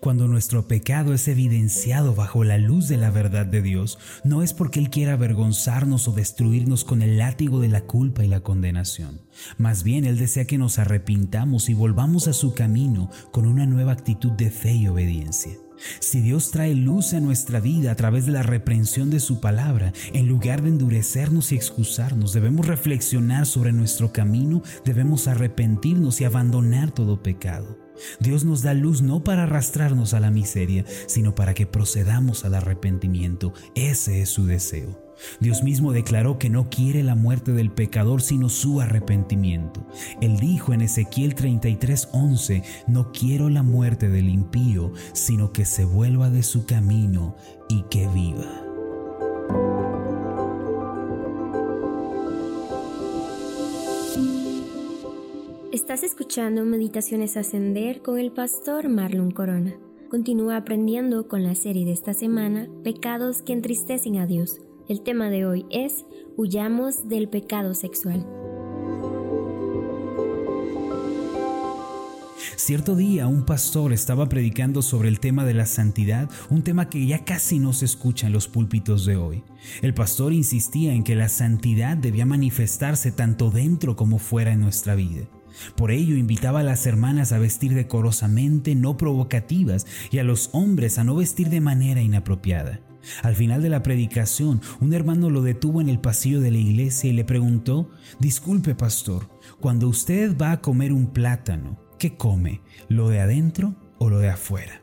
Cuando nuestro pecado es evidenciado bajo la luz de la verdad de Dios, no es porque Él quiera avergonzarnos o destruirnos con el látigo de la culpa y la condenación. Más bien Él desea que nos arrepintamos y volvamos a su camino con una nueva actitud de fe y obediencia. Si Dios trae luz a nuestra vida a través de la reprensión de su palabra, en lugar de endurecernos y excusarnos, debemos reflexionar sobre nuestro camino, debemos arrepentirnos y abandonar todo pecado. Dios nos da luz no para arrastrarnos a la miseria, sino para que procedamos al arrepentimiento. Ese es su deseo. Dios mismo declaró que no quiere la muerte del pecador, sino su arrepentimiento. Él dijo en Ezequiel 33:11, no quiero la muerte del impío, sino que se vuelva de su camino y que viva. Estás escuchando Meditaciones Ascender con el pastor Marlon Corona. Continúa aprendiendo con la serie de esta semana, Pecados que entristecen a Dios. El tema de hoy es Huyamos del pecado sexual. Cierto día un pastor estaba predicando sobre el tema de la santidad, un tema que ya casi no se escucha en los púlpitos de hoy. El pastor insistía en que la santidad debía manifestarse tanto dentro como fuera en nuestra vida. Por ello invitaba a las hermanas a vestir decorosamente, no provocativas, y a los hombres a no vestir de manera inapropiada. Al final de la predicación, un hermano lo detuvo en el pasillo de la iglesia y le preguntó, Disculpe, pastor, cuando usted va a comer un plátano, ¿qué come? ¿Lo de adentro o lo de afuera?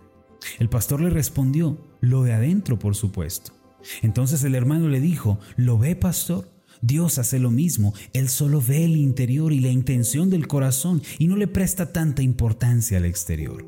El pastor le respondió, Lo de adentro, por supuesto. Entonces el hermano le dijo, ¿lo ve, pastor? Dios hace lo mismo, Él solo ve el interior y la intención del corazón y no le presta tanta importancia al exterior.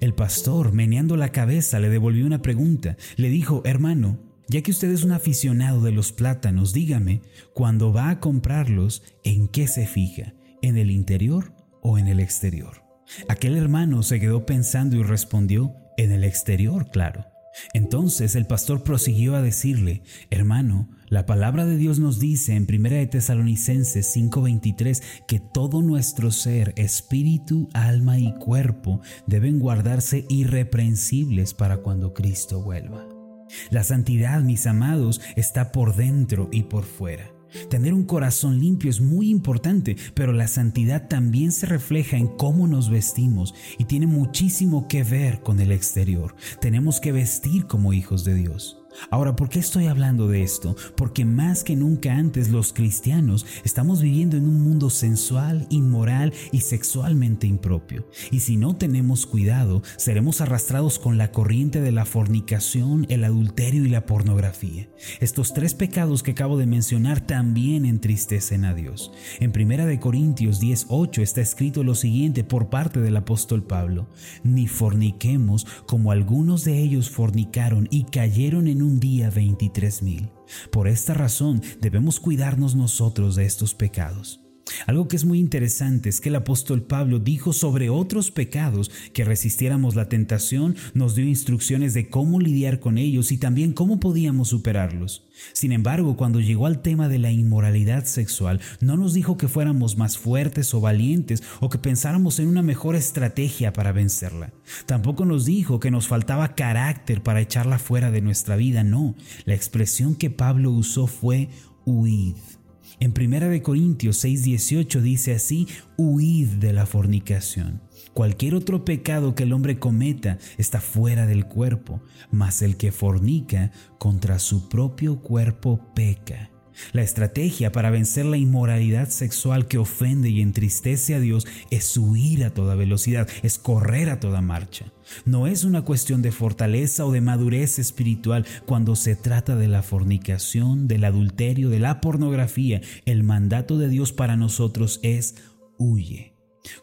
El pastor, meneando la cabeza, le devolvió una pregunta. Le dijo, hermano, ya que usted es un aficionado de los plátanos, dígame, cuando va a comprarlos, ¿en qué se fija? ¿En el interior o en el exterior? Aquel hermano se quedó pensando y respondió, en el exterior, claro. Entonces el pastor prosiguió a decirle, hermano, la palabra de Dios nos dice en 1 de Tesalonicenses 5:23 que todo nuestro ser, espíritu, alma y cuerpo deben guardarse irreprensibles para cuando Cristo vuelva. La santidad, mis amados, está por dentro y por fuera. Tener un corazón limpio es muy importante, pero la santidad también se refleja en cómo nos vestimos y tiene muchísimo que ver con el exterior. Tenemos que vestir como hijos de Dios. Ahora, ¿por qué estoy hablando de esto? Porque más que nunca antes los cristianos estamos viviendo en un mundo sensual, inmoral y sexualmente impropio. Y si no tenemos cuidado, seremos arrastrados con la corriente de la fornicación, el adulterio y la pornografía. Estos tres pecados que acabo de mencionar también entristecen a Dios. En 1 Corintios 10:8 está escrito lo siguiente por parte del apóstol Pablo: Ni forniquemos como algunos de ellos fornicaron y cayeron en un día 23 mil. Por esta razón debemos cuidarnos nosotros de estos pecados. Algo que es muy interesante es que el apóstol Pablo dijo sobre otros pecados que resistiéramos la tentación, nos dio instrucciones de cómo lidiar con ellos y también cómo podíamos superarlos. Sin embargo, cuando llegó al tema de la inmoralidad sexual, no nos dijo que fuéramos más fuertes o valientes o que pensáramos en una mejor estrategia para vencerla. Tampoco nos dijo que nos faltaba carácter para echarla fuera de nuestra vida, no. La expresión que Pablo usó fue huid. En 1 Corintios 6:18 dice así, huid de la fornicación. Cualquier otro pecado que el hombre cometa está fuera del cuerpo, mas el que fornica contra su propio cuerpo peca. La estrategia para vencer la inmoralidad sexual que ofende y entristece a Dios es huir a toda velocidad, es correr a toda marcha. No es una cuestión de fortaleza o de madurez espiritual cuando se trata de la fornicación, del adulterio, de la pornografía. El mandato de Dios para nosotros es huye.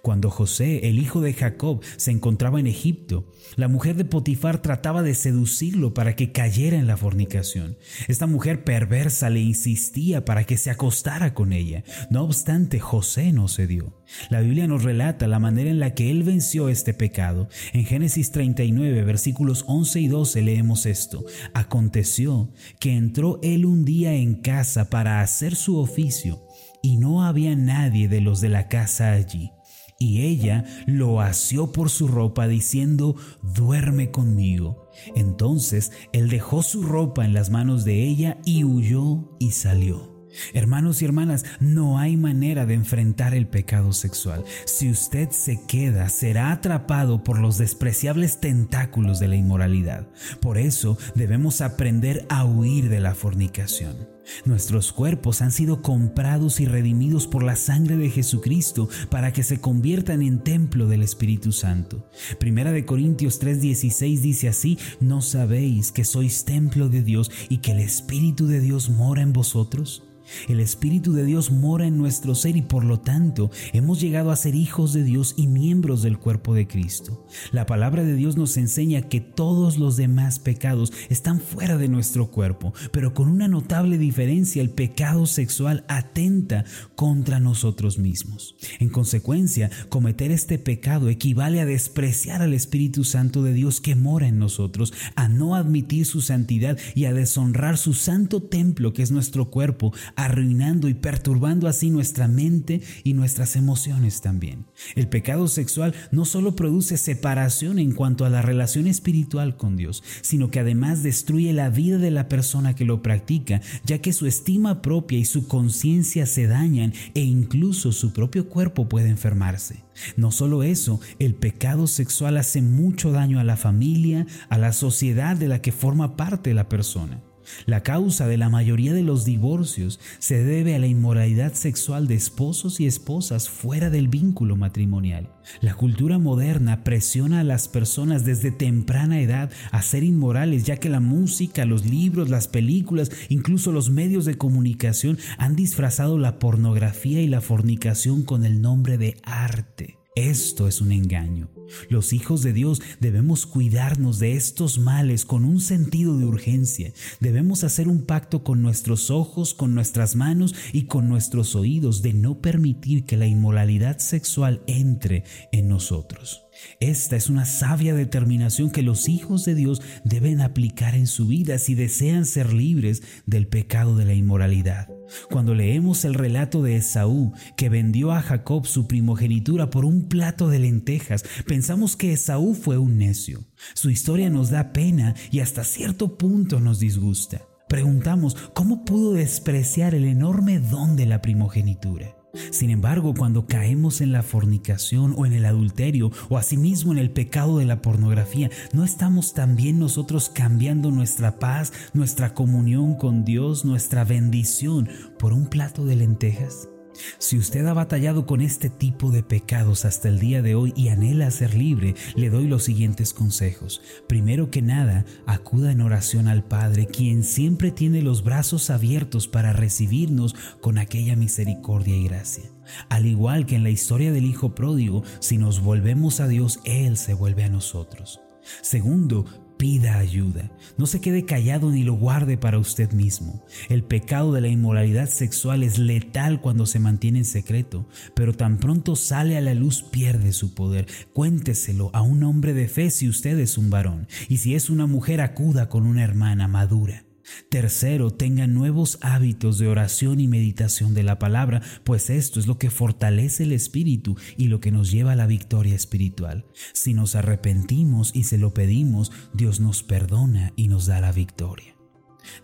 Cuando José, el hijo de Jacob, se encontraba en Egipto, la mujer de Potifar trataba de seducirlo para que cayera en la fornicación. Esta mujer perversa le insistía para que se acostara con ella. No obstante, José no cedió. La Biblia nos relata la manera en la que él venció este pecado. En Génesis 39, versículos 11 y 12 leemos esto. Aconteció que entró él un día en casa para hacer su oficio, y no había nadie de los de la casa allí Y ella lo asió por su ropa diciendo, duerme conmigo. Entonces él dejó su ropa en las manos de ella y huyó y salió. Hermanos y hermanas, no hay manera de enfrentar el pecado sexual. Si usted se queda, será atrapado por los despreciables tentáculos de la inmoralidad. Por eso debemos aprender a huir de la fornicación. Nuestros cuerpos han sido comprados y redimidos por la sangre de Jesucristo para que se conviertan en templo del Espíritu Santo. Primera de Corintios 3:16 dice así, ¿no sabéis que sois templo de Dios y que el Espíritu de Dios mora en vosotros? El Espíritu de Dios mora en nuestro ser y por lo tanto hemos llegado a ser hijos de Dios y miembros del cuerpo de Cristo. La palabra de Dios nos enseña que todos los demás pecados están fuera de nuestro cuerpo, pero con una notable diferencia el pecado sexual atenta contra nosotros mismos. En consecuencia, cometer este pecado equivale a despreciar al Espíritu Santo de Dios que mora en nosotros, a no admitir su santidad y a deshonrar su santo templo que es nuestro cuerpo, arruinando y perturbando así nuestra mente y nuestras emociones también. El pecado sexual no solo produce separación en cuanto a la relación espiritual con Dios, sino que además destruye la vida de la persona que lo practica, ya que su estima propia y su conciencia se dañan e incluso su propio cuerpo puede enfermarse. No solo eso, el pecado sexual hace mucho daño a la familia, a la sociedad de la que forma parte la persona. La causa de la mayoría de los divorcios se debe a la inmoralidad sexual de esposos y esposas fuera del vínculo matrimonial. La cultura moderna presiona a las personas desde temprana edad a ser inmorales, ya que la música, los libros, las películas, incluso los medios de comunicación han disfrazado la pornografía y la fornicación con el nombre de arte. Esto es un engaño. Los hijos de Dios debemos cuidarnos de estos males con un sentido de urgencia. Debemos hacer un pacto con nuestros ojos, con nuestras manos y con nuestros oídos de no permitir que la inmoralidad sexual entre en nosotros. Esta es una sabia determinación que los hijos de Dios deben aplicar en su vida si desean ser libres del pecado de la inmoralidad. Cuando leemos el relato de Esaú, que vendió a Jacob su primogenitura por un plato de lentejas, pensamos que Esaú fue un necio. Su historia nos da pena y hasta cierto punto nos disgusta. Preguntamos, ¿cómo pudo despreciar el enorme don de la primogenitura? Sin embargo, cuando caemos en la fornicación o en el adulterio o asimismo en el pecado de la pornografía, ¿no estamos también nosotros cambiando nuestra paz, nuestra comunión con Dios, nuestra bendición por un plato de lentejas? Si usted ha batallado con este tipo de pecados hasta el día de hoy y anhela ser libre, le doy los siguientes consejos. Primero que nada, acuda en oración al Padre, quien siempre tiene los brazos abiertos para recibirnos con aquella misericordia y gracia. Al igual que en la historia del Hijo Pródigo, si nos volvemos a Dios, Él se vuelve a nosotros. Segundo, pida ayuda. No se quede callado ni lo guarde para usted mismo. El pecado de la inmoralidad sexual es letal cuando se mantiene en secreto, pero tan pronto sale a la luz pierde su poder. Cuénteselo a un hombre de fe si usted es un varón, y si es una mujer acuda con una hermana madura. Tercero, tenga nuevos hábitos de oración y meditación de la palabra, pues esto es lo que fortalece el espíritu y lo que nos lleva a la victoria espiritual. Si nos arrepentimos y se lo pedimos, Dios nos perdona y nos da la victoria.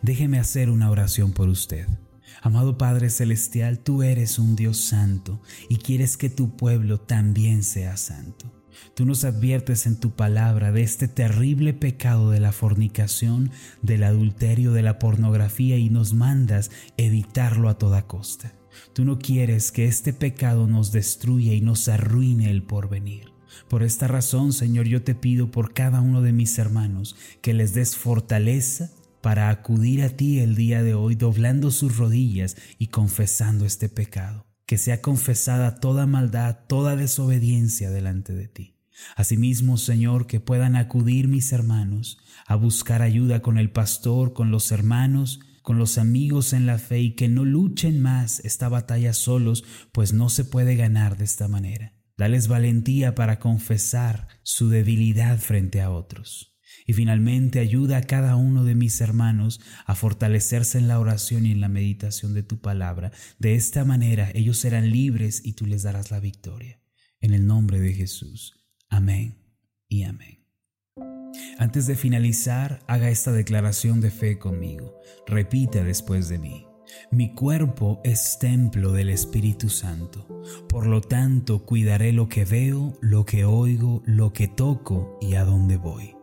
Déjeme hacer una oración por usted. Amado Padre Celestial, tú eres un Dios santo y quieres que tu pueblo también sea santo. Tú nos adviertes en tu palabra de este terrible pecado de la fornicación, del adulterio, de la pornografía y nos mandas evitarlo a toda costa. Tú no quieres que este pecado nos destruya y nos arruine el porvenir. Por esta razón, Señor, yo te pido por cada uno de mis hermanos que les des fortaleza para acudir a ti el día de hoy doblando sus rodillas y confesando este pecado. Que sea confesada toda maldad, toda desobediencia delante de ti. Asimismo, Señor, que puedan acudir mis hermanos a buscar ayuda con el pastor, con los hermanos, con los amigos en la fe y que no luchen más esta batalla solos, pues no se puede ganar de esta manera. Dales valentía para confesar su debilidad frente a otros. Y finalmente ayuda a cada uno de mis hermanos a fortalecerse en la oración y en la meditación de tu palabra. De esta manera ellos serán libres y tú les darás la victoria. En el nombre de Jesús. Amén y amén. Antes de finalizar, haga esta declaración de fe conmigo. Repita después de mí. Mi cuerpo es templo del Espíritu Santo. Por lo tanto, cuidaré lo que veo, lo que oigo, lo que toco y a dónde voy.